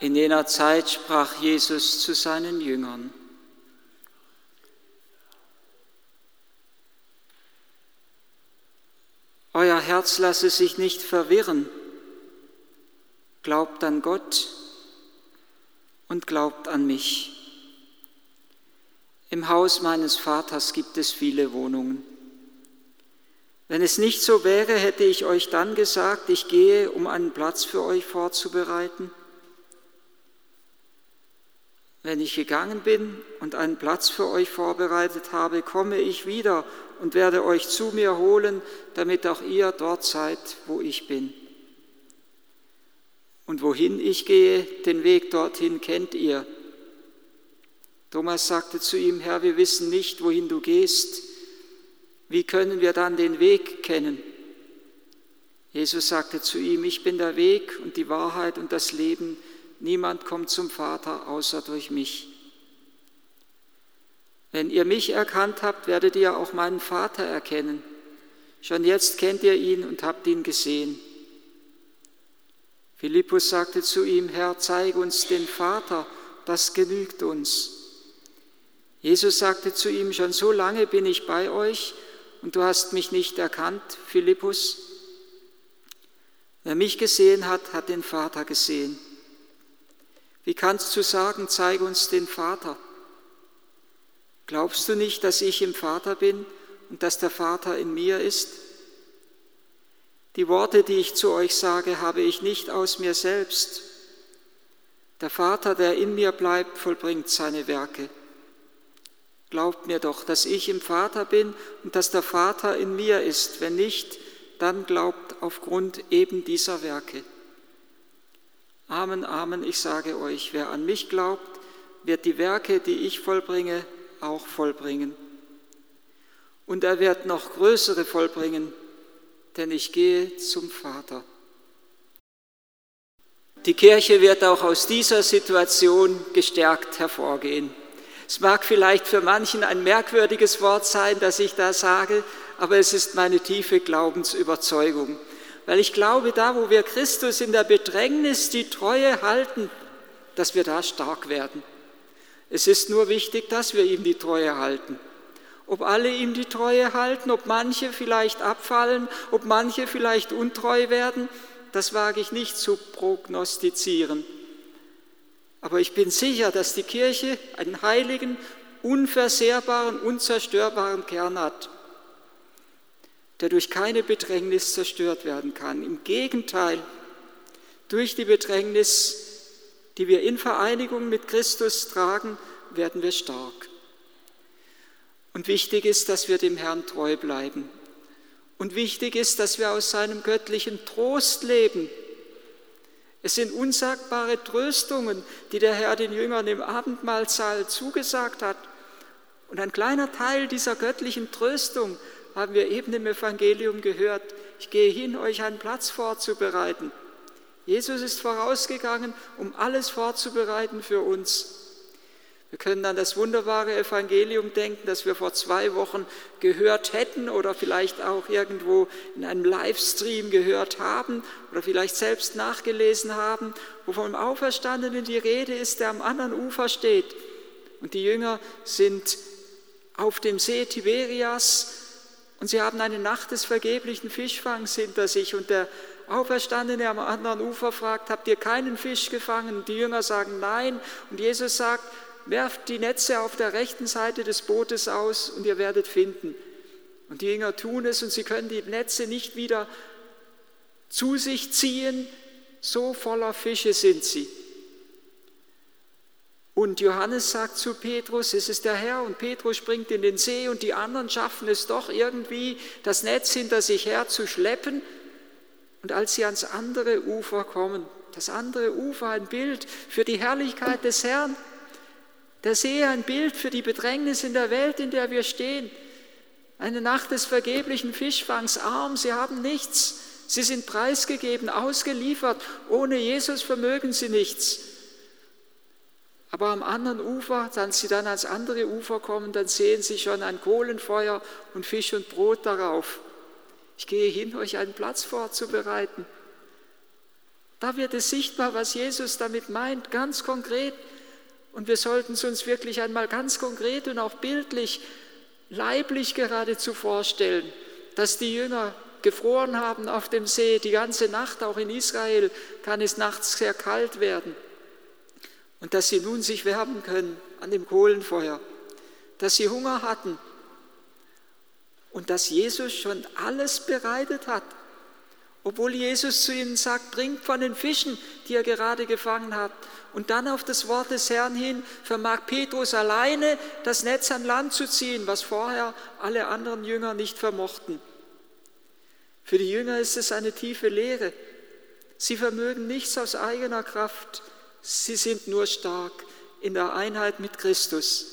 In jener Zeit sprach Jesus zu seinen Jüngern. Euer Herz lasse sich nicht verwirren. Glaubt an Gott und glaubt an mich. Im Haus meines Vaters gibt es viele Wohnungen. Wenn es nicht so wäre, hätte ich euch dann gesagt, ich gehe, um einen Platz für euch vorzubereiten. Wenn ich gegangen bin und einen Platz für euch vorbereitet habe, komme ich wieder und werde euch zu mir holen, damit auch ihr dort seid, wo ich bin. Und wohin ich gehe, den Weg dorthin kennt ihr. Thomas sagte zu ihm, Herr, wir wissen nicht, wohin du gehst. Wie können wir dann den Weg kennen? Jesus sagte zu ihm, ich bin der Weg und die Wahrheit und das Leben. Niemand kommt zum Vater außer durch mich. Wenn ihr mich erkannt habt, werdet ihr auch meinen Vater erkennen. Schon jetzt kennt ihr ihn und habt ihn gesehen. Philippus sagte zu ihm, Herr, zeig uns den Vater, das genügt uns. Jesus sagte zu ihm, schon so lange bin ich bei euch und du hast mich nicht erkannt, Philippus. Wer mich gesehen hat, hat den Vater gesehen. Wie kannst du sagen, zeig uns den Vater? Glaubst du nicht, dass ich im Vater bin und dass der Vater in mir ist? Die Worte, die ich zu euch sage, habe ich nicht aus mir selbst. Der Vater, der in mir bleibt, vollbringt seine Werke. Glaubt mir doch, dass ich im Vater bin und dass der Vater in mir ist. Wenn nicht, dann glaubt aufgrund eben dieser Werke. Amen, Amen, ich sage euch, wer an mich glaubt, wird die Werke, die ich vollbringe, auch vollbringen. Und er wird noch größere vollbringen, denn ich gehe zum Vater. Die Kirche wird auch aus dieser Situation gestärkt hervorgehen. Es mag vielleicht für manchen ein merkwürdiges Wort sein, das ich da sage, aber es ist meine tiefe Glaubensüberzeugung. Weil ich glaube, da wo wir Christus in der Bedrängnis die Treue halten, dass wir da stark werden. Es ist nur wichtig, dass wir ihm die Treue halten. Ob alle ihm die Treue halten, ob manche vielleicht abfallen, ob manche vielleicht untreu werden, das wage ich nicht zu prognostizieren. Aber ich bin sicher, dass die Kirche einen heiligen, unversehrbaren, unzerstörbaren Kern hat der durch keine Bedrängnis zerstört werden kann. Im Gegenteil, durch die Bedrängnis, die wir in Vereinigung mit Christus tragen, werden wir stark. Und wichtig ist, dass wir dem Herrn treu bleiben. Und wichtig ist, dass wir aus seinem göttlichen Trost leben. Es sind unsagbare Tröstungen, die der Herr den Jüngern im Abendmahlsaal zugesagt hat. Und ein kleiner Teil dieser göttlichen Tröstung haben wir eben im Evangelium gehört, ich gehe hin, euch einen Platz vorzubereiten. Jesus ist vorausgegangen, um alles vorzubereiten für uns. Wir können an das wunderbare Evangelium denken, das wir vor zwei Wochen gehört hätten oder vielleicht auch irgendwo in einem Livestream gehört haben oder vielleicht selbst nachgelesen haben, wo vom Auferstandenen die Rede ist, der am anderen Ufer steht. Und die Jünger sind auf dem See Tiberias und sie haben eine Nacht des vergeblichen Fischfangs hinter sich und der Auferstandene am anderen Ufer fragt, habt ihr keinen Fisch gefangen? Und die Jünger sagen nein. Und Jesus sagt, werft die Netze auf der rechten Seite des Bootes aus und ihr werdet finden. Und die Jünger tun es und sie können die Netze nicht wieder zu sich ziehen, so voller Fische sind sie. Und Johannes sagt zu Petrus, es ist der Herr und Petrus springt in den See und die anderen schaffen es doch irgendwie, das Netz hinter sich her zu schleppen. Und als sie ans andere Ufer kommen, das andere Ufer ein Bild für die Herrlichkeit des Herrn, der See ein Bild für die Bedrängnis in der Welt, in der wir stehen. Eine Nacht des vergeblichen Fischfangs, arm, sie haben nichts, sie sind preisgegeben, ausgeliefert, ohne Jesus vermögen sie nichts. Aber am anderen Ufer, wenn sie dann ans andere Ufer kommen, dann sehen sie schon ein Kohlenfeuer und Fisch und Brot darauf. Ich gehe hin, euch einen Platz vorzubereiten. Da wird es sichtbar, was Jesus damit meint, ganz konkret. Und wir sollten es uns wirklich einmal ganz konkret und auch bildlich, leiblich geradezu vorstellen, dass die Jünger gefroren haben auf dem See, die ganze Nacht, auch in Israel kann es nachts sehr kalt werden. Und dass sie nun sich wärmen können an dem Kohlenfeuer, dass sie Hunger hatten und dass Jesus schon alles bereitet hat. Obwohl Jesus zu ihnen sagt, bringt von den Fischen, die ihr gerade gefangen habt. Und dann auf das Wort des Herrn hin vermag Petrus alleine das Netz an Land zu ziehen, was vorher alle anderen Jünger nicht vermochten. Für die Jünger ist es eine tiefe Lehre. Sie vermögen nichts aus eigener Kraft. Sie sind nur stark in der Einheit mit Christus.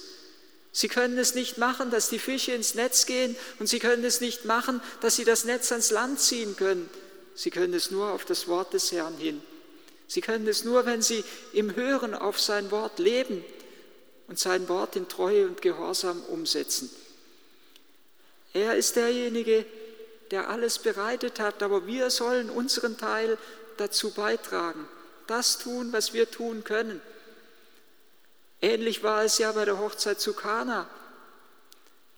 Sie können es nicht machen, dass die Fische ins Netz gehen und sie können es nicht machen, dass sie das Netz ans Land ziehen können. Sie können es nur auf das Wort des Herrn hin. Sie können es nur, wenn sie im Hören auf sein Wort leben und sein Wort in Treue und Gehorsam umsetzen. Er ist derjenige, der alles bereitet hat, aber wir sollen unseren Teil dazu beitragen, das tun, was wir tun können. Ähnlich war es ja bei der Hochzeit zu Kana.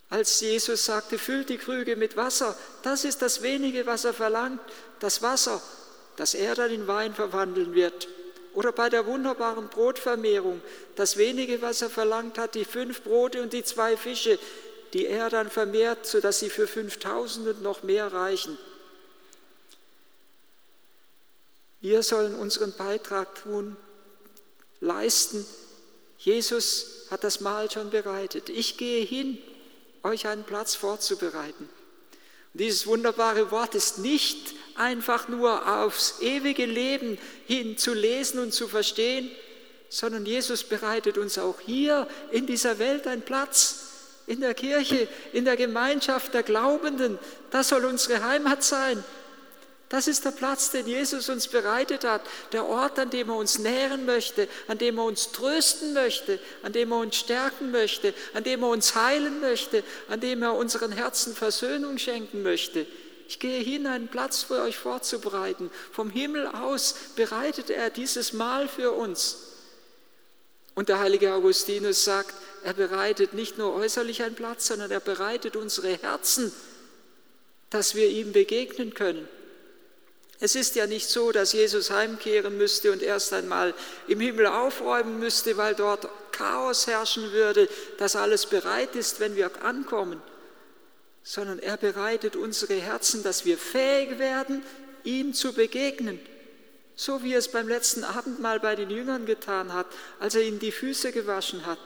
Als Jesus sagte, füllt die Krüge mit Wasser, das ist das wenige, was er verlangt, das Wasser, das er dann in Wein verwandeln wird. Oder bei der wunderbaren Brotvermehrung, das wenige, was er verlangt hat, die fünf Brote und die zwei Fische, die er dann vermehrt, sodass sie für 5000 und noch mehr reichen. Wir sollen unseren Beitrag tun, leisten. Jesus hat das Mahl schon bereitet. Ich gehe hin euch einen Platz vorzubereiten. Und dieses wunderbare Wort ist nicht einfach nur aufs ewige Leben hin zu lesen und zu verstehen, sondern Jesus bereitet uns auch hier in dieser Welt einen Platz, in der Kirche, in der Gemeinschaft der Glaubenden. Das soll unsere Heimat sein. Das ist der Platz, den Jesus uns bereitet hat, der Ort, an dem er uns nähren möchte, an dem er uns trösten möchte, an dem er uns stärken möchte, an dem er uns heilen möchte, an dem er unseren Herzen Versöhnung schenken möchte. Ich gehe hin, einen Platz für euch vorzubereiten. Vom Himmel aus bereitet er dieses Mahl für uns. Und der heilige Augustinus sagt, er bereitet nicht nur äußerlich einen Platz, sondern er bereitet unsere Herzen, dass wir ihm begegnen können. Es ist ja nicht so, dass Jesus heimkehren müsste und erst einmal im Himmel aufräumen müsste, weil dort Chaos herrschen würde, dass alles bereit ist, wenn wir ankommen, sondern er bereitet unsere Herzen, dass wir fähig werden, ihm zu begegnen, so wie er es beim letzten Abendmahl bei den Jüngern getan hat, als er ihnen die Füße gewaschen hat.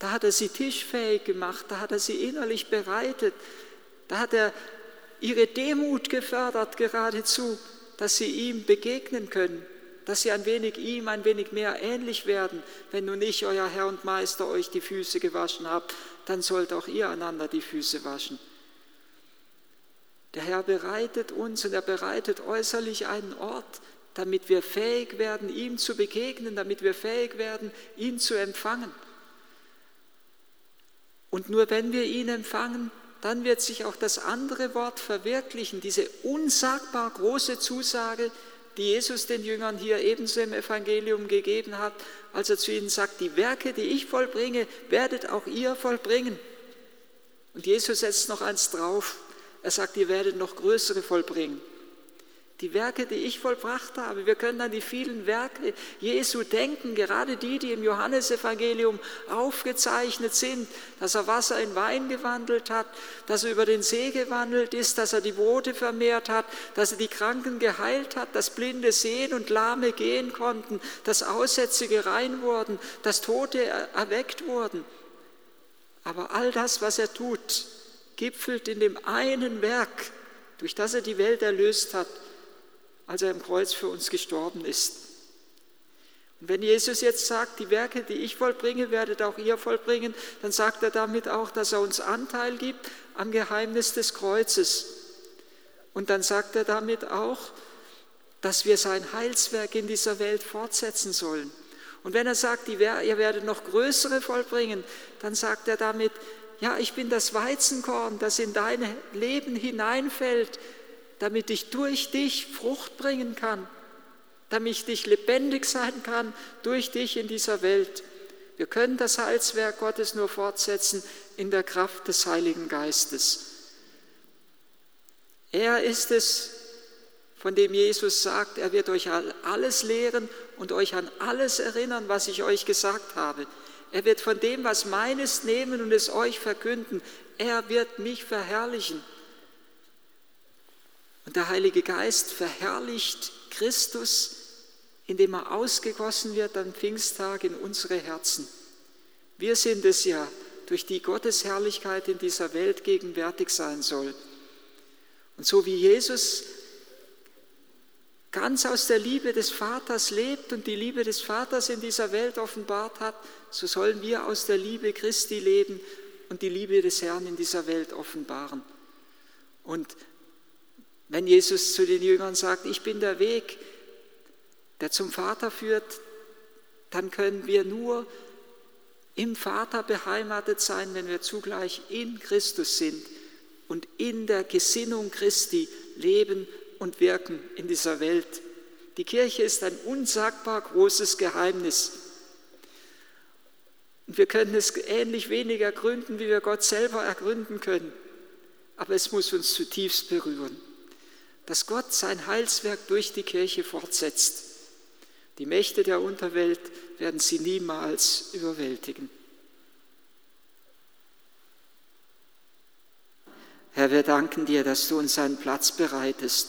Da hat er sie tischfähig gemacht, da hat er sie innerlich bereitet, da hat er ihre Demut gefördert geradezu, dass sie ihm begegnen können, dass sie ein wenig ihm, ein wenig mehr ähnlich werden. Wenn nun ich, euer Herr und Meister, euch die Füße gewaschen habt, dann sollt auch ihr einander die Füße waschen. Der Herr bereitet uns und er bereitet äußerlich einen Ort, damit wir fähig werden, ihm zu begegnen, damit wir fähig werden, ihn zu empfangen. Und nur wenn wir ihn empfangen, dann wird sich auch das andere Wort verwirklichen, diese unsagbar große Zusage, die Jesus den Jüngern hier ebenso im Evangelium gegeben hat, als er zu ihnen sagt, die Werke, die ich vollbringe, werdet auch ihr vollbringen. Und Jesus setzt noch eins drauf, er sagt, ihr werdet noch größere vollbringen die Werke, die ich vollbracht habe. Wir können an die vielen Werke Jesu denken, gerade die, die im Johannesevangelium aufgezeichnet sind, dass er Wasser in Wein gewandelt hat, dass er über den See gewandelt ist, dass er die Brote vermehrt hat, dass er die Kranken geheilt hat, dass Blinde sehen und Lahme gehen konnten, dass Aussätzige rein wurden, dass Tote erweckt wurden. Aber all das, was er tut, gipfelt in dem einen Werk, durch das er die Welt erlöst hat, als er am Kreuz für uns gestorben ist. Und wenn Jesus jetzt sagt, die Werke, die ich vollbringe, werdet auch ihr vollbringen, dann sagt er damit auch, dass er uns Anteil gibt am Geheimnis des Kreuzes. Und dann sagt er damit auch, dass wir sein Heilswerk in dieser Welt fortsetzen sollen. Und wenn er sagt, ihr werdet noch größere vollbringen, dann sagt er damit, ja, ich bin das Weizenkorn, das in dein Leben hineinfällt damit ich durch dich Frucht bringen kann. damit ich lebendig sein kann durch dich in dieser Welt. Wir können das Heilswerk Gottes nur fortsetzen in der Kraft des Heiligen Geistes. Er ist es, von dem Jesus sagt, er wird euch alles lehren und euch an alles erinnern, was ich euch gesagt habe. Er wird von dem, was meines nehmen und es euch verkünden. Er wird mich verherrlichen. Und der Heilige Geist verherrlicht Christus, indem er ausgegossen wird am Pfingsttag in unsere Herzen. Wir sind es ja, durch die Gottes Herrlichkeit in dieser Welt gegenwärtig sein soll. Und so wie Jesus ganz aus der Liebe des Vaters lebt und die Liebe des Vaters in dieser Welt offenbart hat, so sollen wir aus der Liebe Christi leben und die Liebe des Herrn in dieser Welt offenbaren. Und wenn Jesus zu den Jüngern sagt, ich bin der Weg, der zum Vater führt, dann können wir nur im Vater beheimatet sein, wenn wir zugleich in Christus sind und in der Gesinnung Christi leben und wirken in dieser Welt. Die Kirche ist ein unsagbar großes Geheimnis. Und wir können es ähnlich wenig ergründen, wie wir Gott selber ergründen können. Aber es muss uns zutiefst berühren, dass Gott sein Heilswerk durch die Kirche fortsetzt. Die Mächte der Unterwelt werden sie niemals überwältigen. Herr, wir danken dir, dass du uns einen Platz bereitest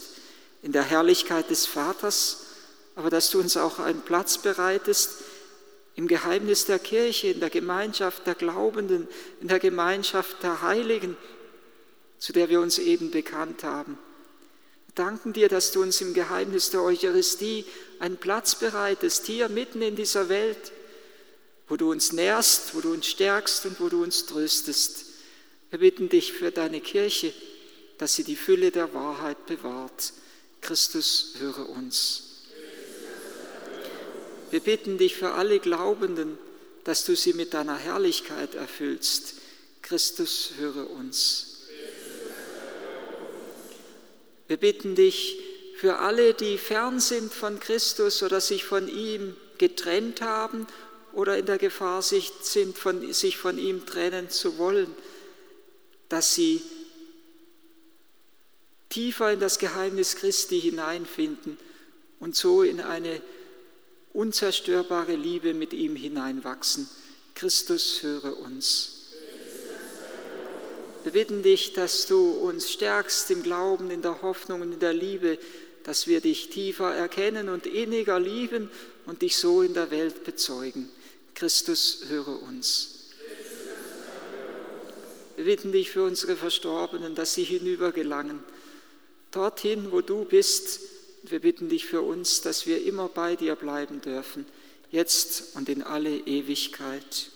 in der Herrlichkeit des Vaters, aber dass du uns auch einen Platz bereitest im Geheimnis der Kirche, in der Gemeinschaft der Glaubenden, in der Gemeinschaft der Heiligen, zu der wir uns eben bekannt haben. Danken dir, dass du uns im Geheimnis der Eucharistie einen Platz bereitest, hier mitten in dieser Welt, wo du uns nährst, wo du uns stärkst und wo du uns tröstest. Wir bitten dich für deine Kirche, dass sie die Fülle der Wahrheit bewahrt. Christus, höre uns. Wir bitten dich für alle Glaubenden, dass du sie mit deiner Herrlichkeit erfüllst. Christus, höre uns. Wir bitten dich für alle, die fern sind von Christus oder sich von ihm getrennt haben oder in der Gefahr sind, von, sich von ihm trennen zu wollen, dass sie tiefer in das Geheimnis Christi hineinfinden und so in eine unzerstörbare Liebe mit ihm hineinwachsen. Christus, höre uns. Wir bitten dich, dass du uns stärkst im Glauben, in der Hoffnung und in der Liebe, dass wir dich tiefer erkennen und inniger lieben und dich so in der Welt bezeugen. Christus, höre uns. Wir bitten dich für unsere Verstorbenen, dass sie hinübergelangen dorthin, wo du bist. Wir bitten dich für uns, dass wir immer bei dir bleiben dürfen, jetzt und in alle Ewigkeit.